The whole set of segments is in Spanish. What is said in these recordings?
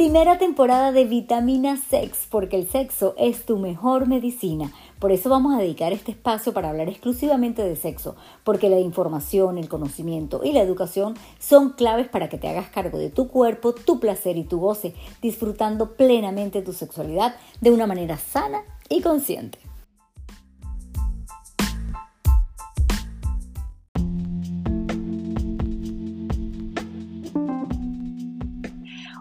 Primera temporada de Vitamina Sex, porque el sexo es tu mejor medicina. Por eso vamos a dedicar este espacio para hablar exclusivamente de sexo, porque la información, el conocimiento y la educación son claves para que te hagas cargo de tu cuerpo, tu placer y tu goce, disfrutando plenamente tu sexualidad de una manera sana y consciente.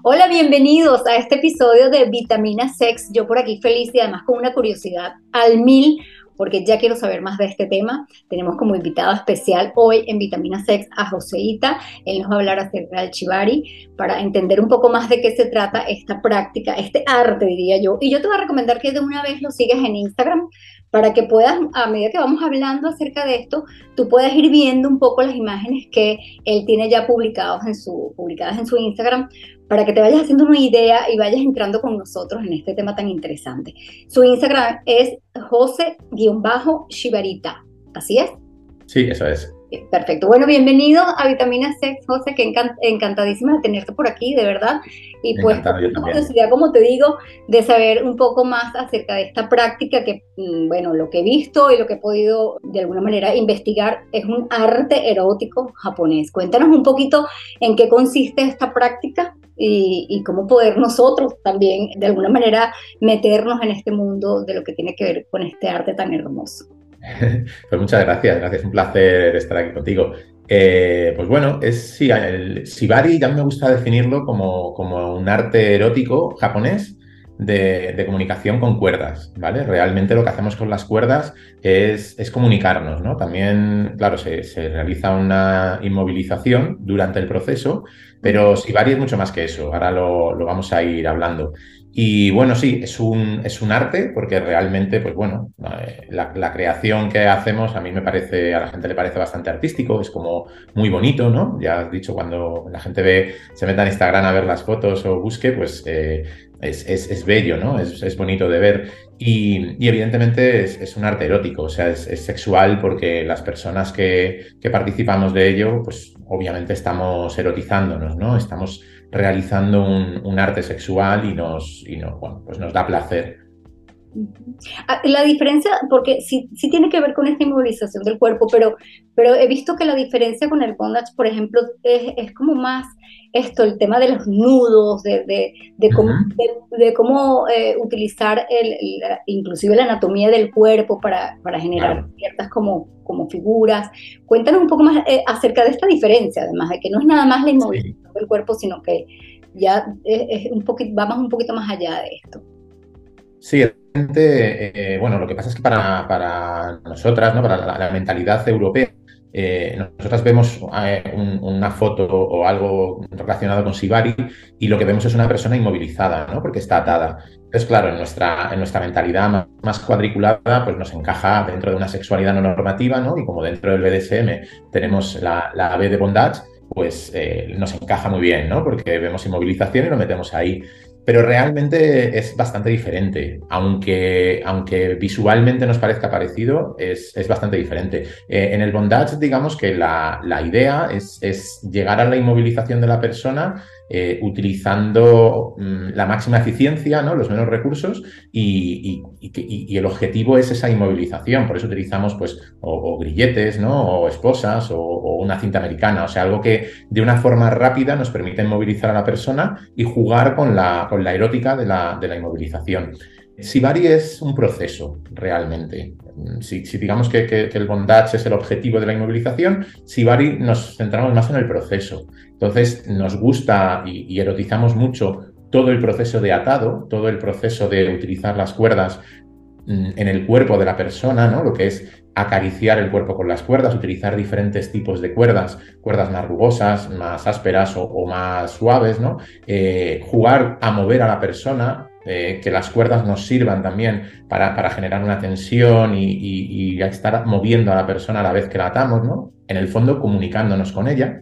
Hola, bienvenidos a este episodio de Vitamina Sex. Yo por aquí feliz y además con una curiosidad al mil, porque ya quiero saber más de este tema. Tenemos como invitado especial hoy en Vitamina Sex a Joseita. Él nos va a hablar acerca del chivari para entender un poco más de qué se trata esta práctica, este arte, diría yo. Y yo te voy a recomendar que de una vez lo sigas en Instagram para que puedas, a medida que vamos hablando acerca de esto, tú puedas ir viendo un poco las imágenes que él tiene ya publicados en su, publicadas en su Instagram, para que te vayas haciendo una idea y vayas entrando con nosotros en este tema tan interesante. Su Instagram es jose-shibarita, ¿así es? Sí, eso es. Perfecto. Bueno, bienvenido a Vitamina C, José, que encantadísima de tenerte por aquí, de verdad. Y pues, curiosidad, como te digo, de saber un poco más acerca de esta práctica que, mm, bueno, lo que he visto y lo que he podido de alguna manera investigar es un arte erótico japonés. Cuéntanos un poquito en qué consiste esta práctica y, y cómo poder nosotros también de alguna manera meternos en este mundo de lo que tiene que ver con este arte tan hermoso. Pues muchas gracias, gracias, un placer estar aquí contigo. Eh, pues bueno, es sí, el shibari ya me gusta definirlo como, como un arte erótico japonés de, comunicación con cuerdas, ¿vale? Realmente lo que hacemos con las cuerdas es, comunicarnos, ¿no? También, claro, se, realiza una inmovilización durante el proceso, pero shibari es mucho más que eso, ahora lo, lo vamos a ir hablando. Y bueno, sí, es un, es un arte porque realmente, pues bueno, eh, la, creación que hacemos a mí me parece, a la gente le parece bastante artístico, es como muy bonito, ¿no? Ya has dicho, cuando la gente ve, se meta en Instagram a ver las fotos o busque, pues eh, es, es, bello, ¿no? Es, es, bonito de ver. Y, y evidentemente es, un arte erótico, o sea, es, sexual porque las personas que, que participamos de ello, pues obviamente estamos erotizándonos, ¿no? Estamos realizando un, arte sexual y nos, y bueno, pues nos da placer. Ah, la diferencia, porque sí, sí, tiene que ver con esta inmovilización del cuerpo, pero, pero he visto que la diferencia con el bondage, por ejemplo, es, es como más esto, el tema de los nudos, de, de, de cómo, de, cómo eh, utilizar el, inclusive la anatomía del cuerpo para, para generar ciertas como, como figuras. Cuéntanos un poco más eh, acerca de esta diferencia, además de que no es nada más la inmovilización del cuerpo, sino que ya es, un poquito, vamos un poquito más allá de esto. Sí, eh, bueno, lo que pasa es que para, para nosotras, ¿no? para la mentalidad europea, eh, nosotras vemos eh, una foto o algo relacionado con Sibari y lo que vemos es una persona inmovilizada, ¿no? Porque está atada. Entonces, claro, en nuestra, en nuestra mentalidad más, cuadriculada, pues nos encaja dentro de una sexualidad no normativa, ¿no? Y como dentro del BDSM tenemos la, la B de bondage, pues eh, nos encaja muy bien, ¿no? Porque vemos inmovilización y lo metemos ahí pero realmente es bastante diferente. Aunque, aunque visualmente nos parezca parecido, es, bastante diferente. Eh, en el bondage, digamos que la, idea es, es, llegar a la inmovilización de la persona eh, utilizando mm, la máxima eficiencia, ¿no? los menos recursos, y, el objetivo es esa inmovilización. Por eso utilizamos pues, o, grilletes, ¿no? o esposas, o, una cinta americana, o sea, algo que de una forma rápida nos permite inmovilizar a la persona y jugar con la, con la erótica de la, de la inmovilización. Sibari es un proceso, realmente. Si, digamos que, el bondage es el objetivo de la inmovilización, Sibari nos centramos más en el proceso. Entonces, nos gusta y, erotizamos mucho todo el proceso de atado, todo el proceso de utilizar las cuerdas mm, en el cuerpo de la persona, ¿no? Lo que es acariciar el cuerpo con las cuerdas, utilizar diferentes tipos de cuerdas, cuerdas más rugosas, más ásperas o, más suaves, ¿no? Eh, jugar a mover a la persona, eh, que las cuerdas nos sirvan también para, para generar una tensión y, y, estar moviendo a la persona a la vez que la atamos, ¿no? En el fondo comunicándonos con ella.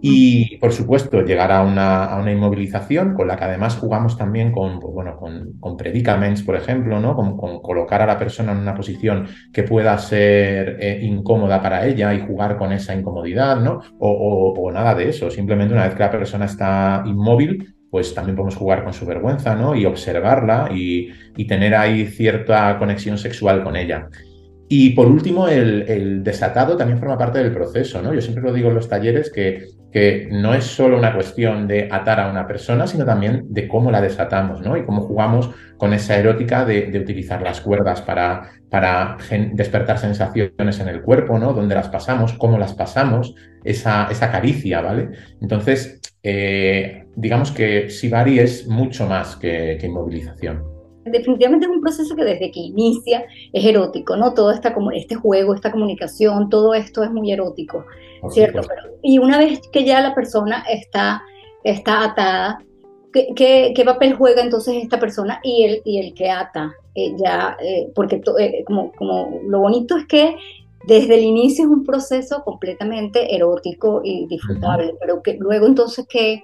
Y, por supuesto, llegar a una, a una, inmovilización con la que además jugamos también con, pues, bueno, con, predicaments, por ejemplo, ¿no? Con, colocar a la persona en una posición que pueda ser eh, incómoda para ella y jugar con esa incomodidad, ¿no? O, o, nada de eso. Simplemente una vez que la persona está inmóvil, pues también podemos jugar con su vergüenza, ¿no? Y observarla y, tener ahí cierta conexión sexual con ella. Y por último, el, desatado también forma parte del proceso, ¿no? Yo siempre lo digo en los talleres que, que, no es solo una cuestión de atar a una persona, sino también de cómo la desatamos, ¿no? Y cómo jugamos con esa erótica de, utilizar las cuerdas para, para despertar sensaciones en el cuerpo, ¿no? Dónde las pasamos, cómo las pasamos, esa, esa caricia, ¿vale? Entonces, eh, digamos que Sibari es mucho más que inmovilización definitivamente es un proceso que desde que inicia es erótico, ¿no? Todo esta, este juego, esta comunicación, todo esto es muy erótico, ¿cierto? y una vez que ya la persona está, está atada, ¿qué, qué, papel juega entonces esta persona y el, y el que ata? Eh, ya, eh, porque eh, como, como lo bonito es que desde el inicio es un proceso completamente erótico y disfrutable, pero que luego entonces, ¿qué,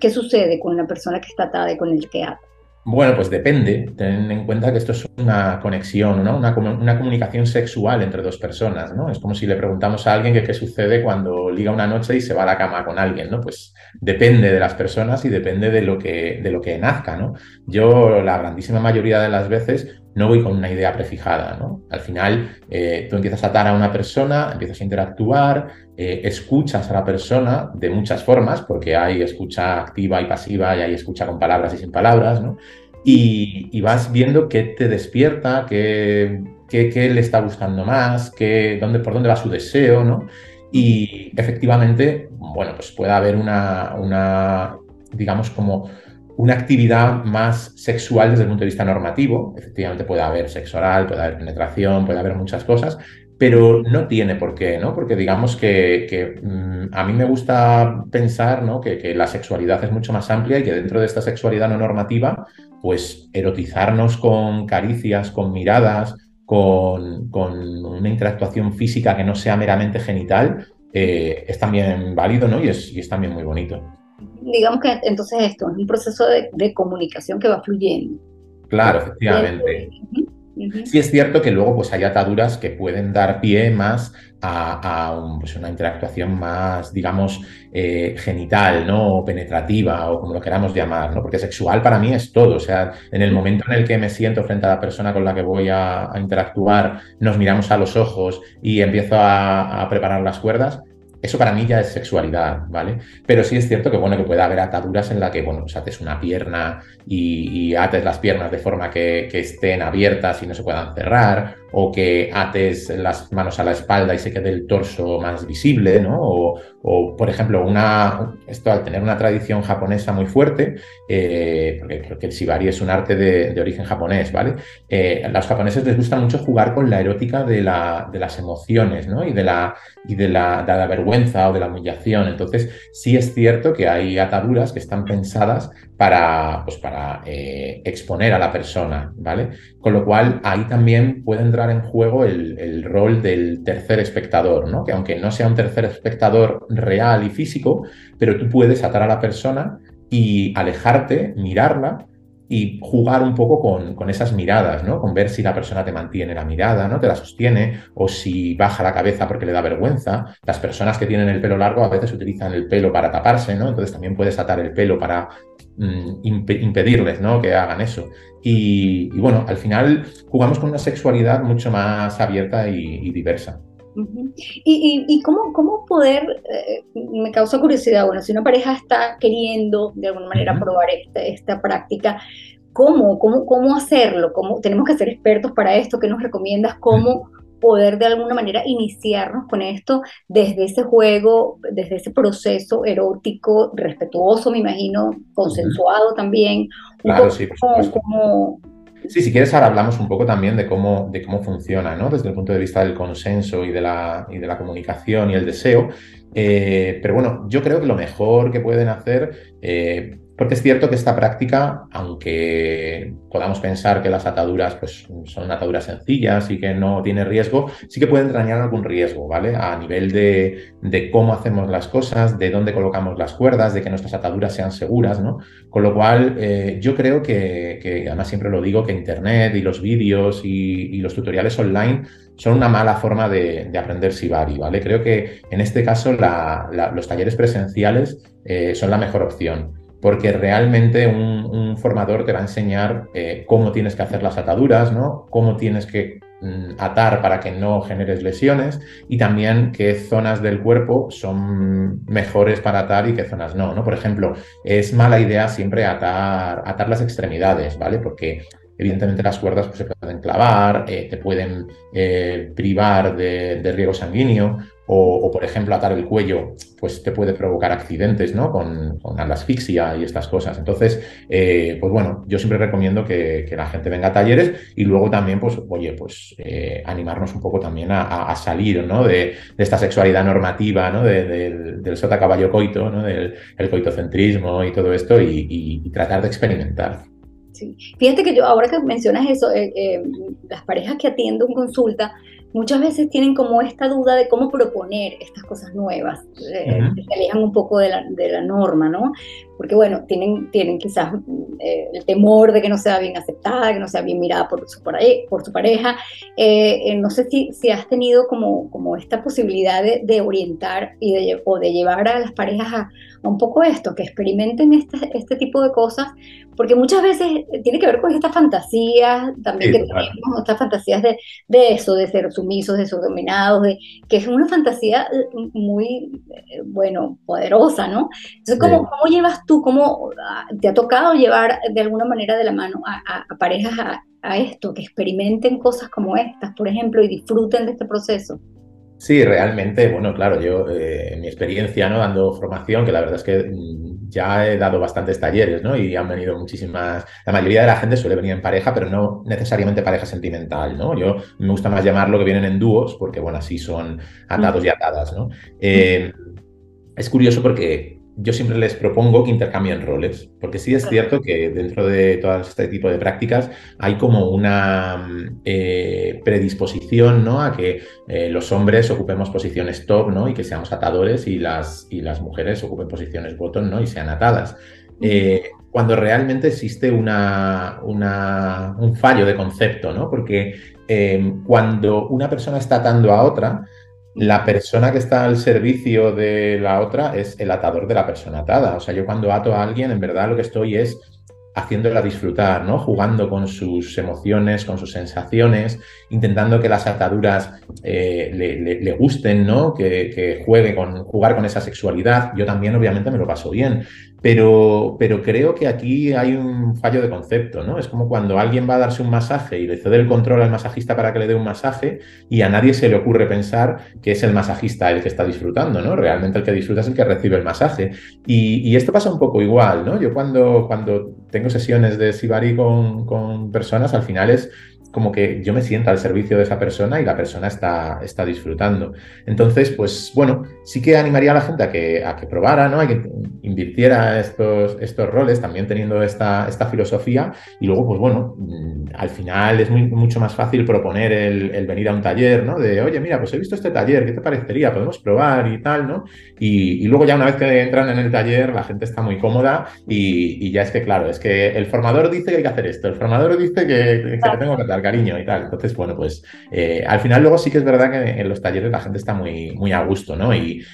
qué, sucede con la persona que está atada con el ata? Bueno, pues depende. Ten en cuenta que esto es una conexión, ¿no? una, comunicación sexual entre dos personas. ¿no? Es como si le preguntamos a alguien qué sucede cuando liga una noche y se va a la cama con alguien. ¿no? Pues depende de las personas y depende de lo que, de lo que nazca. ¿no? Yo, la grandísima mayoría de las veces, no voy con una idea prefijada. ¿no? Al final, eh, tú empiezas a atar a una persona, empiezas a interactuar, eh, escuchas a la persona de muchas formas, porque hay escucha activa y pasiva y hay escucha con palabras y sin palabras, ¿no? Y, vas viendo qué te despierta, qué, qué, le está gustando más, qué, dónde, por dónde va su deseo, ¿no? Y efectivamente, bueno, pues puede haber una, una digamos, como una actividad más sexual desde el punto de vista normativo. Efectivamente puede haber sexo oral, puede haber penetración, puede haber muchas cosas, pero no tiene por qué, ¿no? Porque digamos que, mm, a mí me gusta pensar ¿no? que, la sexualidad es mucho más amplia y que dentro de esta sexualidad no normativa, pues erotizarnos con caricias, con miradas, con, una interactuación física que no sea meramente genital, eh, es también válido ¿no? y, es, y es también muy bonito. Digamos que entonces esto es un proceso de, de comunicación que va fluyendo. Claro, efectivamente. Sí es cierto que luego pues hay ataduras que pueden dar pie más a, pues, una interactuación más, digamos, eh, genital, ¿no? O penetrativa, o como lo queramos llamar, ¿no? Porque sexual para mí es todo. O sea, en el momento en el que me siento frente a la persona con la que voy a, interactuar, nos miramos a los ojos y empiezo a preparar las cuerdas, eso para mí ya es sexualidad, ¿vale? Pero sí es cierto que, bueno, que puede haber ataduras en la que, bueno, pues haces una pierna y, ates las piernas de forma que, estén abiertas y no se puedan cerrar, o que ates las manos a la espalda y se quede el torso más visible, ¿no? O, por ejemplo, una, esto al tener una tradición japonesa muy fuerte, eh, porque, el shibari es un arte de, origen japonés, ¿vale? Eh, a los japoneses les gusta mucho jugar con la erótica de, la, de las emociones, ¿no? Y, de la, y de, la, de la vergüenza o de la humillación. Entonces, sí es cierto que hay ataduras que están pensadas para, pues para eh, exponer a la persona, ¿vale? Con lo cual, ahí también pueden en juego el, rol del tercer espectador, ¿no? Que aunque no sea un tercer espectador real y físico, pero tú puedes atar a la persona y alejarte, mirarla y jugar un poco con, con, esas miradas, ¿no? Con ver si la persona te mantiene la mirada, ¿no? Te la sostiene, o si baja la cabeza porque le da vergüenza. Las personas que tienen el pelo largo a veces utilizan el pelo para taparse, ¿no? Entonces también puedes atar el pelo para mm, impedirles, ¿no? Que hagan eso. Y, bueno, al final jugamos con una sexualidad mucho más abierta y, diversa. ¿Y, cómo, cómo, poder, eh, me causa curiosidad, bueno, si una pareja está queriendo de alguna manera probar esta, práctica, ¿cómo, cómo, cómo hacerlo? ¿Cómo, ¿Tenemos que ser expertos para esto? ¿Qué nos recomiendas? ¿Cómo poder de alguna manera iniciarnos con esto desde ese juego, desde ese proceso erótico, respetuoso, me imagino, consensuado también. Claro, sí, Sí, si quieres ahora hablamos un poco también de cómo, de cómo funciona, ¿no? Desde el punto de vista del consenso y de la, y de la comunicación y el deseo. Eh, pero bueno, yo creo que lo mejor que pueden hacer eh, porque es cierto que esta práctica, aunque podamos pensar que las ataduras pues, son ataduras sencillas y que no tiene riesgo, sí que pueden entrañar algún riesgo, ¿vale? A nivel de, cómo hacemos las cosas, de dónde colocamos las cuerdas, de que nuestras ataduras sean seguras, ¿no? Con lo cual, eh, yo creo que, además siempre lo digo, que Internet y los vídeos y, los tutoriales online son una mala forma de, aprender Sibari, ¿vale? Creo que en este caso los talleres presenciales eh, son la mejor opción. Porque realmente un, formador te va a enseñar eh, cómo tienes que hacer las ataduras, ¿no? Cómo tienes que mm, atar para que no generes lesiones y también qué zonas del cuerpo son mejores para atar y qué zonas no, ¿no? Por ejemplo, es mala idea siempre atar, las extremidades, ¿vale? Porque Evidentemente las cuerdas pues, se pueden clavar, eh, te pueden eh, privar de, riego sanguíneo o, por ejemplo, atar el cuello pues te puede provocar accidentes ¿no? con, con la asfixia y estas cosas. Entonces, eh, pues bueno, yo siempre recomiendo que, la gente venga a talleres y luego también, pues, oye, pues animarnos un poco también a, salir ¿no? de, esta sexualidad normativa, ¿no? del sota caballo coito, ¿no? del el coitocentrismo y todo esto y tratar de experimentar. Fíjate que yo, ahora que mencionas eso, eh, eh, las parejas que atiendo en consulta, muchas veces tienen como esta duda de cómo proponer estas cosas nuevas, eh, se alejan un poco de la, de la, norma, ¿no? Porque bueno, tienen, tienen quizás el temor de que no sea bien aceptada, que no sea bien mirada por su, por su pareja. no sé si, si, has tenido como, como esta posibilidad de, de orientar y de, o de llevar a las parejas a, un poco esto, que experimenten este, este tipo de cosas, porque muchas veces tiene que ver con estas fantasías, también que tenemos, estas fantasías de, de, eso, de ser sumisos, de ser dominados, de, que es una fantasía eh, muy, eh, bueno, poderosa, ¿no? Entonces, ¿cómo, ¿cómo llevas tú, cómo ah, te ha tocado llevar de alguna manera de la mano a, a, parejas a, a esto, que experimenten cosas como estas, por ejemplo, y disfruten de este proceso? Sí, realmente, bueno, claro, yo eh, en mi experiencia, ¿no? Dando formación, que la verdad es que mm, ya he dado bastantes talleres, ¿no? Y han venido muchísimas, la mayoría de la gente suele venir en pareja, pero no necesariamente pareja sentimental, ¿no? Yo me gusta más llamarlo que vienen en dúos, porque, bueno, así son atados y atadas, ¿no? Eh, es curioso porque yo siempre les propongo que intercambien roles, porque sí es cierto que dentro de todo este tipo de prácticas hay como una eh, predisposición ¿no? a que eh, los hombres ocupemos posiciones top ¿no? y que seamos atadores y las, y las mujeres ocupen posiciones bottom ¿no? y sean atadas. Eh, cuando realmente existe una, un fallo de concepto, ¿no? porque cuando una persona está atando a otra, la persona que está al servicio de la otra es el atador de la persona atada. O sea, yo cuando ato a alguien, en verdad lo que estoy es haciéndola disfrutar, ¿no? Jugando con sus emociones, con sus sensaciones, intentando que las ataduras eh, le, gusten, ¿no? Que, que, juegue con jugar con esa sexualidad. Yo también, obviamente, me lo paso bien. Pero, pero creo que aquí hay un fallo de concepto, ¿no? Es como cuando alguien va a darse un masaje y le cede el control al masajista para que le dé un masaje y a nadie se le ocurre pensar que es el masajista el que está disfrutando, ¿no? Realmente el que disfruta es el que recibe el masaje. Y, esto pasa un poco igual, ¿no? Yo cuando, cuando tengo sesiones de Sibari con, con personas, al final es como que yo me sienta al servicio de esa persona y la persona está, está disfrutando. Entonces, pues bueno, sí que animaría a la gente a que, a que probara, ¿no? A que invirtiera estos, estos roles, también teniendo esta, esta filosofía. Y luego, pues bueno, mm, al final es muy, mucho más fácil proponer el, venir a un taller, ¿no? De, oye, mira, pues he visto este taller, ¿qué te parecería? Podemos probar y tal, ¿no? Y, luego ya una vez que entran en el taller, la gente está muy cómoda y, ya es que, claro, es que el formador dice que hay que hacer esto, el formador dice que, que tengo que dar cariño y tal. Entonces, bueno, pues eh, al final luego sí que es verdad que en los talleres la gente está muy, muy a gusto, ¿no? Y,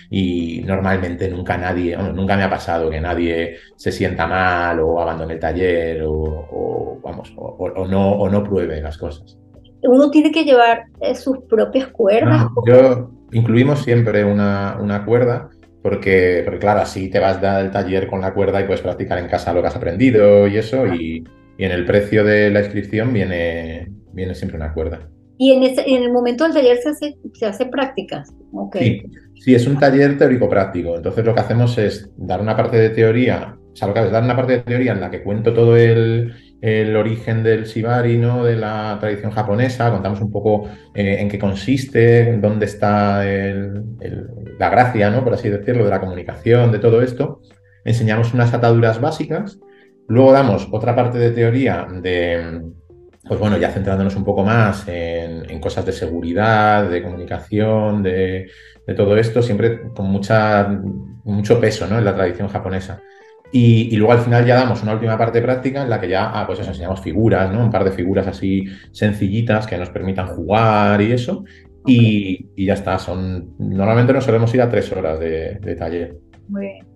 normalmente nunca nadie, nunca me ha pasado que nadie se sienta mal o abandone el taller o, vamos, o, no, o no pruebe las cosas. Uno tiene que llevar eh, sus propias cuerdas. yo incluimos siempre una, una cuerda porque, porque, claro, así te vas a dar el taller con la cuerda y puedes practicar en casa lo que has aprendido y eso, y, y en el precio de la inscripción viene, viene siempre una cuerda. ¿Y en, ese, en el momento del taller se hace, se hace prácticas? Okay. Sí, sí, es un taller teórico-práctico. Entonces lo que hacemos es dar una parte de teoría, o sea, lo que es dar una parte de teoría en la que cuento todo el, el origen del shibari, ¿no? de la tradición japonesa, contamos un poco eh, en qué consiste, dónde está el, la gracia, ¿no? por así decirlo, de la comunicación, de todo esto. Enseñamos unas ataduras básicas Luego damos otra parte de teoría de, pues bueno, ya centrándonos un poco más en, cosas de seguridad, de comunicación, de, todo esto, siempre con mucha, mucho peso ¿no? en la tradición japonesa. Y, luego al final ya damos una última parte práctica en la que ya, ah, pues eso, enseñamos figuras, ¿no? Un par de figuras así sencillitas que nos permitan jugar y eso. Y, ya está, son, normalmente nos solemos ir a tres horas de, de taller. Muy bien.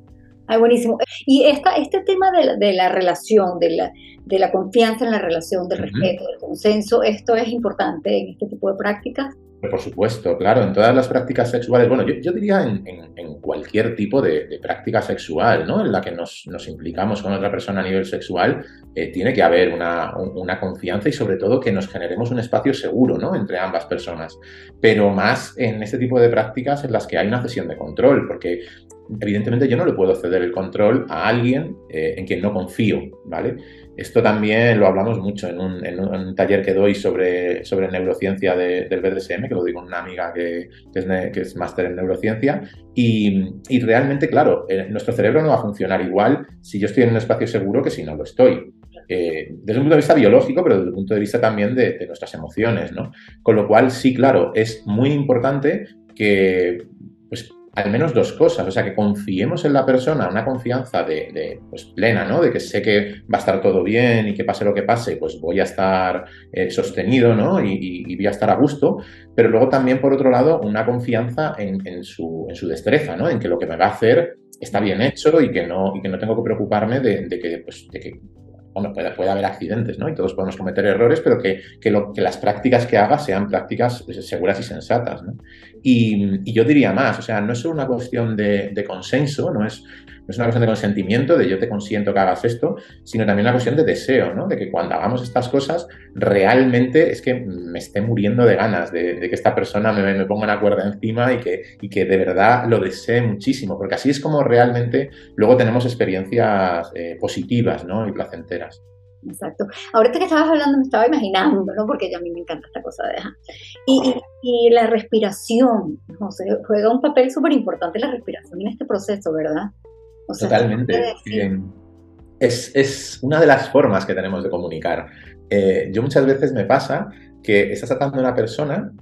Ay, buenísimo. Y esta, este tema de la, de la relación, de la, de la, confianza en la relación, del respeto, del consenso, ¿esto es importante en este tipo de prácticas? Por supuesto, claro, en todas las prácticas sexuales, bueno, yo, diría en, cualquier tipo de, práctica sexual, ¿no? En la que nos, implicamos con otra persona a nivel sexual, eh, tiene que haber una, una, confianza y sobre todo que nos generemos un espacio seguro, ¿no? Entre ambas personas. Pero más en este tipo de prácticas en las que hay una cesión de control, porque evidentemente yo no le puedo ceder el control a alguien eh, en quien no confío, ¿vale? Esto también lo hablamos mucho en un, taller que doy sobre, sobre neurociencia del BDSM, que lo digo con una amiga que, es, máster en neurociencia, y, realmente, claro, eh, nuestro cerebro no va a funcionar igual si yo estoy en un espacio seguro que si no lo estoy. Eh, desde un punto de vista biológico, pero desde el punto de vista también de, de nuestras emociones, ¿no? Con lo cual, sí, claro, es muy importante que al menos dos cosas, o sea, que confiemos en la persona, una confianza de, pues, plena, ¿no? De que sé que va a estar todo bien y que pase lo que pase, pues voy a estar eh, sostenido, ¿no? Y, voy a estar a gusto, pero luego también, por otro lado, una confianza en, su, destreza, ¿no? En que lo que me va a hacer está bien hecho y que no, y que no tengo que preocuparme de, que, pues, de que bueno, puede, haber accidentes, ¿no? Y todos podemos cometer errores, pero que, lo, que las prácticas que haga sean prácticas pues, seguras y sensatas, ¿no? Y, yo diría más, o sea, no es solo una cuestión de, consenso, no es, no es una cuestión de consentimiento, de yo te consiento que hagas esto, sino también una cuestión de deseo, ¿no? De que cuando hagamos estas cosas, realmente es que me esté muriendo de ganas de, que esta persona me, me, ponga una cuerda encima y que, y que de verdad lo desee muchísimo, porque así es como realmente luego tenemos experiencias eh, positivas, ¿no? Y placenteras. Exacto. Ahorita que estabas hablando me estaba imaginando, ¿no? Porque a mí me encanta esta cosa de... Y, y, la respiración, ¿no? juega un papel súper importante la respiración en este proceso, ¿verdad? Totalmente. Es, es, una de las formas que tenemos de comunicar. Eh, yo muchas veces me pasa que estás tratando a una persona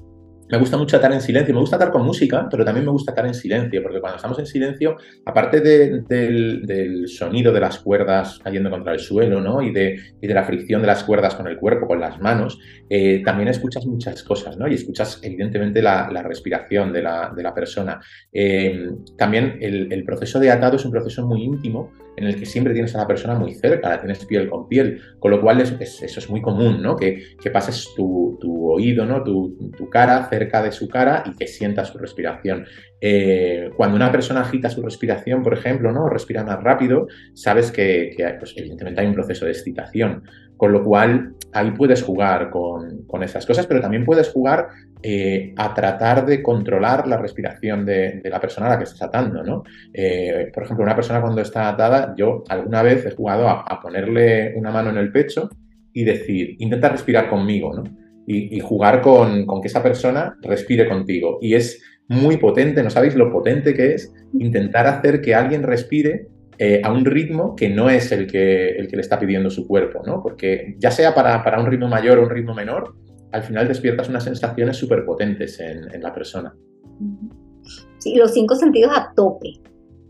me gusta mucho atar en silencio, me gusta atar con música, pero también me gusta atar en silencio, porque cuando estamos en silencio, aparte del, sonido de las cuerdas cayendo contra el suelo, ¿no? Y de, de, la fricción de las cuerdas con el cuerpo, con las manos, eh, también escuchas muchas cosas, ¿no? Y escuchas evidentemente la, respiración de la, la persona. Eh, también el proceso de atado es un proceso muy íntimo, en el que siempre tienes a la persona muy cerca, la tienes piel con piel, con lo cual eso es muy común, ¿no? Que, pases tu, oído, ¿no? Tu, cara cerca de su cara y que sientas su respiración. Eh, cuando una persona agita su respiración, por ejemplo, ¿no? Respira más rápido, sabes que, que pues, evidentemente hay un proceso de excitación. Con lo cual, ahí puedes jugar con, con esas cosas, pero también puedes jugar eh, a tratar de controlar la respiración de, la persona a la que estás atando, ¿no? Eh, por ejemplo, una persona cuando está atada, yo alguna vez he jugado a, ponerle una mano en el pecho y decir, intenta respirar conmigo, ¿no? Y, jugar con, que esa persona respire contigo. Y es muy potente, ¿no sabéis lo potente que es intentar hacer que alguien respire eh, a un ritmo que no es el que, el que le está pidiendo su cuerpo, ¿no? Porque ya sea para, para un ritmo mayor o un ritmo menor, al final despiertas unas sensaciones súper potentes en, la persona. Sí, los cinco sentidos a tope.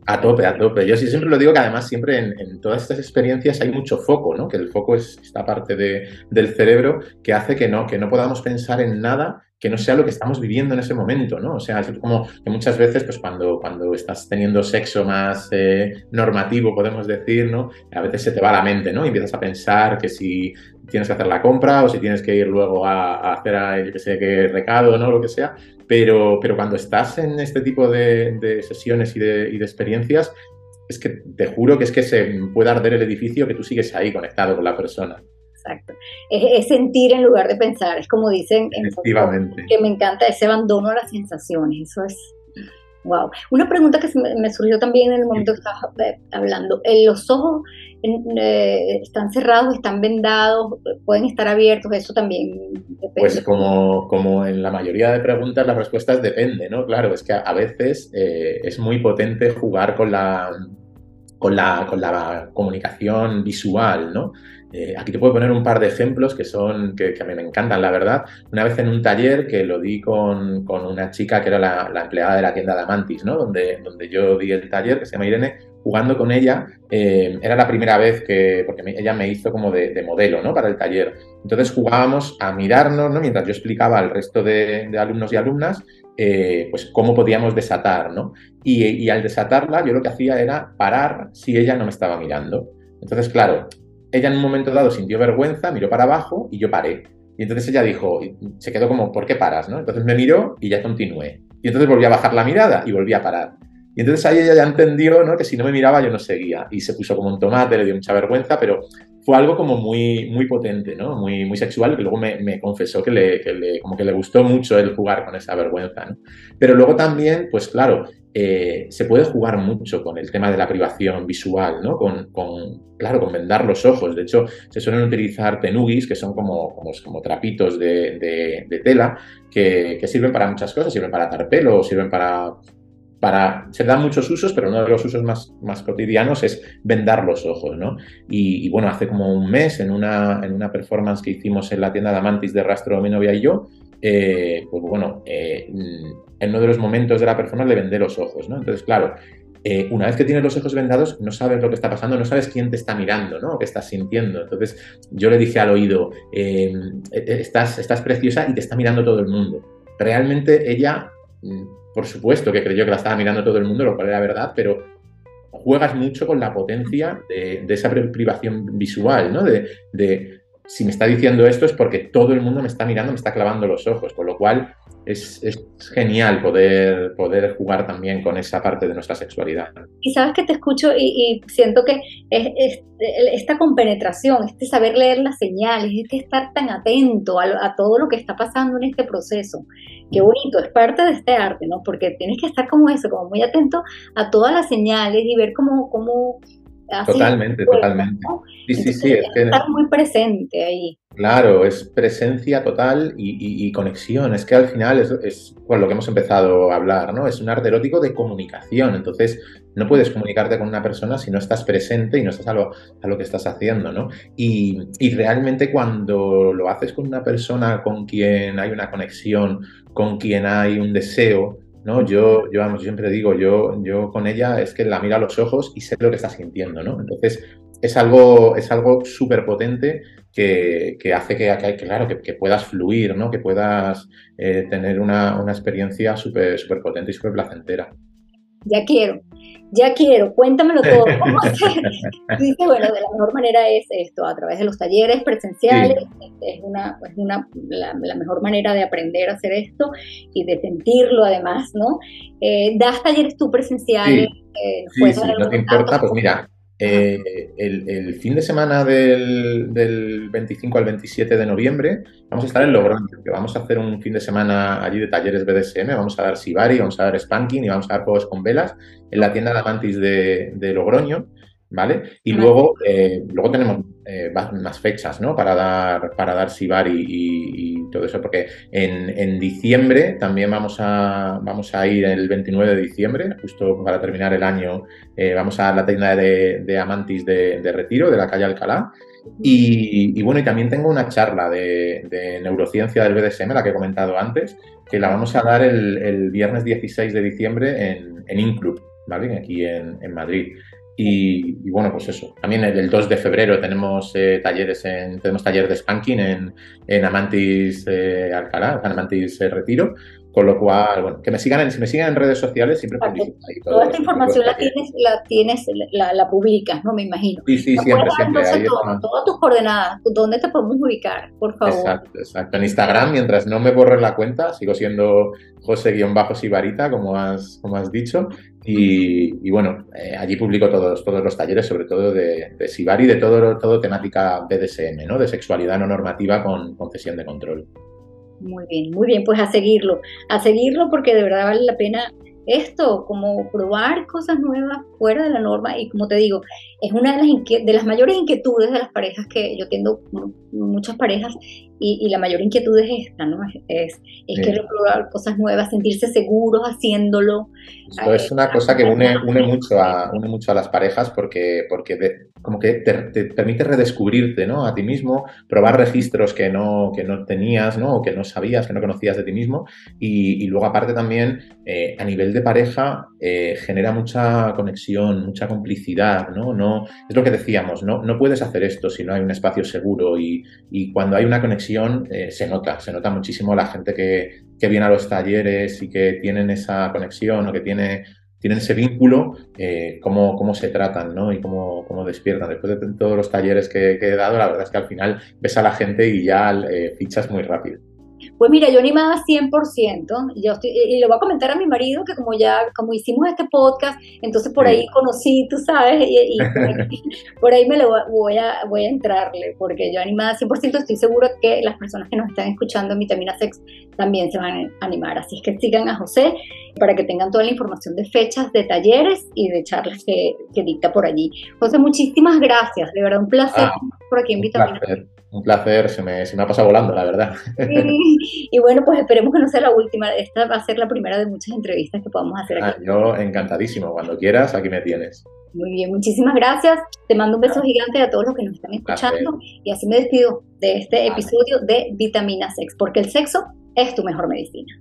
A tope, a tope. Yo sí siempre lo digo que además siempre en, todas estas experiencias hay mucho foco, ¿no? Que el foco es esta parte del cerebro que hace que no, que no podamos pensar en nada que no sea lo que estamos viviendo en ese momento, ¿no? O sea, es como que muchas veces, pues cuando, cuando estás teniendo sexo más eh, normativo, podemos decir, ¿no? A veces se te va la mente, ¿no? Y empiezas a pensar que si tienes que hacer la compra o si tienes que ir luego a, hacer, a, yo qué sé, qué recado, ¿no? Lo que sea. Pero, pero cuando estás en este tipo de, sesiones y de experiencias, es que te juro que es que se puede arder el edificio que tú sigues ahí conectado con la persona exacto. Es, sentir en lugar de pensar, es como dicen Efectivamente. que me encanta ese abandono a las sensaciones, eso es wow. Una pregunta que me, surgió también en el momento que estabas eh, hablando, ¿los ojos eh, están cerrados, están vendados, pueden estar abiertos? Eso también depende. Pues como, como en la mayoría de preguntas, las respuestas depende, ¿no? Claro, es que a veces eh, es muy potente jugar con la, con la, con la comunicación visual, ¿no? Eh, aquí te puedo poner un par de ejemplos que son que, a mí me encantan, la verdad. Una vez en un taller que lo di con, una chica que era la, empleada de la tienda de Amantis, ¿no? donde, donde yo di el taller, que se llama Irene, jugando con ella, eh, era la primera vez que, porque ella me hizo como de, modelo, ¿no? Para el taller. Entonces jugábamos a mirarnos, ¿no? Mientras yo explicaba al resto de, alumnos y alumnas eh, pues cómo podíamos desatar, ¿no? Y, al desatarla yo lo que hacía era parar si ella no me estaba mirando. Entonces, claro, ella en un momento dado sintió vergüenza, miró para abajo y yo paré. Y entonces ella dijo, se quedó como, ¿por qué paras? ¿no? Entonces me miró y ya continué. Y entonces volví a bajar la mirada y volví a parar. Y entonces ahí ella ya entendió ¿no? que si no me miraba yo no seguía. Y se puso como un tomate, le dio mucha vergüenza, pero fue algo como muy, muy potente, ¿no? Muy, muy sexual, que luego me, confesó que le, como que le gustó mucho el jugar con esa vergüenza, ¿no? Pero luego también, pues claro, eh, se puede jugar mucho con el tema de la privación visual, ¿no? Con, claro, con vendar los ojos. De hecho, se suelen utilizar tenugis, que son como, como, como trapitos de, tela, que, que, sirven para muchas cosas, sirven para atar pelo, sirven para se dan muchos usos, pero uno de los usos más, más cotidianos es vendar los ojos, ¿no? Y, bueno, hace como un mes, en una, en una performance que hicimos en la tienda de Amantis de Rastro, mi novia y yo, eh, pues bueno, eh, en uno de los momentos de la performance le vendé los ojos, ¿no? Entonces, claro, eh, una vez que tienes los ojos vendados, no sabes lo que está pasando, no sabes quién te está mirando, ¿no? O qué estás sintiendo. Entonces, yo le dije al oído, estás, estás preciosa y te está mirando todo el mundo. Realmente ella mm, por supuesto que creyó que la estaba mirando todo el mundo, lo cual era verdad, pero juegas mucho con la potencia de, esa privación visual, ¿no? De, de, si me está diciendo esto es porque todo el mundo me está mirando, me está clavando los ojos, con lo cual es, genial poder, poder jugar también con esa parte de nuestra sexualidad. Y sabes que te escucho y, siento que es, esta compenetración, este saber leer las señales, este estar tan atento a, todo lo que está pasando en este proceso. Qué bonito, es parte de este arte, ¿no? Porque tienes que estar como eso, como muy atento a todas las señales y ver cómo... cómo totalmente, totalmente. Sí, sí, sí. estar muy presente ahí. Claro, es presencia total y, conexión. Es que al final es, por lo que hemos empezado a hablar, ¿no? Es un arte erótico de comunicación. Entonces, no puedes comunicarte con una persona si no estás presente y no estás a lo, a lo que estás haciendo, ¿no? Y, realmente cuando lo haces con una persona con quien hay una conexión, con quien hay un deseo, ¿no? Yo, yo, vamos, siempre digo, yo, yo con ella es que la mira a los ojos y sé lo que está sintiendo, ¿no? Entonces, es algo es algo súper potente que, hace que, claro, que, puedas fluir, ¿no? que puedas eh, tener una, experiencia súper super potente y súper placentera. Ya quiero, ya quiero, cuéntamelo todo. ¿Cómo Dice, bueno, de la mejor manera es esto, a través de los talleres presenciales, es, una, es una, la, mejor manera de aprender a hacer esto y de sentirlo además, ¿no? Eh, ¿Das talleres tú presenciales? Sí, eh, sí, no te importa, pues mira, eh, el, fin de semana del, 25 al 27 de noviembre vamos a estar en Logroño, que vamos a hacer un fin de semana allí de talleres BDSM, vamos a dar Sibari, vamos a dar Spanking y vamos a dar juegos con velas en la tienda de Amantis de Logroño. ¿Vale? Y luego, eh, luego tenemos eh, más fechas, ¿no? Para dar, para dar Sibari y, todo eso, porque en, diciembre también vamos a, vamos a ir el 29 de diciembre, justo para terminar el año, eh, vamos a la tienda de, Amantis de, Retiro, de la calle Alcalá. Y, bueno, y también tengo una charla de, neurociencia del BDSM, la que he comentado antes, que la vamos a dar el, viernes 16 de diciembre en, en Inclub, ¿vale? Aquí en, en Madrid. Y, bueno, pues eso. También el, 2 de febrero tenemos eh, talleres en, tenemos talleres de spanking en, en Amantis eh, Alcalá, en Amantis eh, Retiro. Con lo cual, bueno, que me sigan en, si me sigan en redes sociales, siempre participo ahí. Toda esta información la tienes, la tienes, la, la, publicas, ¿no? Me imagino. Sí, sí, siempre, siempre. todas tus coordenadas, ¿dónde te podemos ubicar, por favor? Exacto, exacto. En Instagram, mientras no me borre la cuenta, sigo siendo José-Sibarita, como has, como has dicho. Y, bueno, eh, allí publico todos, todos los talleres, sobre todo de, de Sibari, de todo, todo temática BDSM, ¿no? De sexualidad no normativa con concesión de control. Muy bien, muy bien, pues a seguirlo, a seguirlo porque de verdad vale la pena esto, como probar cosas nuevas fuera de la norma y como te digo, es una de las, de las mayores inquietudes de las parejas que yo tengo muchas parejas y, la mayor inquietud es esta, ¿no? Es, es querer probar cosas nuevas, sentirse seguros haciéndolo. Esto es una cosa que une, une, mucho, a, une mucho a las parejas porque, porque como que te, permite redescubrirte ¿no? a ti mismo, probar registros que no, que no tenías ¿no? o que no sabías, que no conocías de ti mismo y, luego aparte también eh, a nivel de pareja eh, genera mucha conexión, mucha complicidad, ¿no? no es lo que decíamos, no, no puedes hacer esto si no hay un espacio seguro y, cuando hay una conexión eh, se nota, se nota muchísimo la gente que, que, viene a los talleres y que tienen esa conexión o que tiene, tienen ese vínculo, eh, cómo, cómo, se tratan ¿no? y cómo, cómo, despiertan. Después de todos los talleres que, que, he dado, la verdad es que al final ves a la gente y ya fichas muy rápido. Pues mira, yo animada 100%, yo estoy, y le voy a comentar a mi marido que como ya, como hicimos este podcast, entonces por ahí conocí, tú sabes, y, por, ahí, me lo voy a, voy a entrarle, porque yo animada 100% estoy seguro que las personas que nos están escuchando en Vitamina Sex también se van a animar, así es que sigan a José para que tengan toda la información de fechas, de talleres y de charlas que, dicta por allí. José, muchísimas gracias, de verdad un placer ah, por aquí en Vitamina Sex un placer, se me, se me ha pasado volando, la verdad. y bueno, pues esperemos que no sea la última, esta va a ser la primera de muchas entrevistas que podamos hacer aquí. Ah, yo encantadísimo, cuando quieras, aquí me tienes. Muy bien, muchísimas gracias. Te mando un beso gigante a todos los que nos están escuchando y así me despido de este episodio de Vitamina Sex, porque el sexo es tu mejor medicina.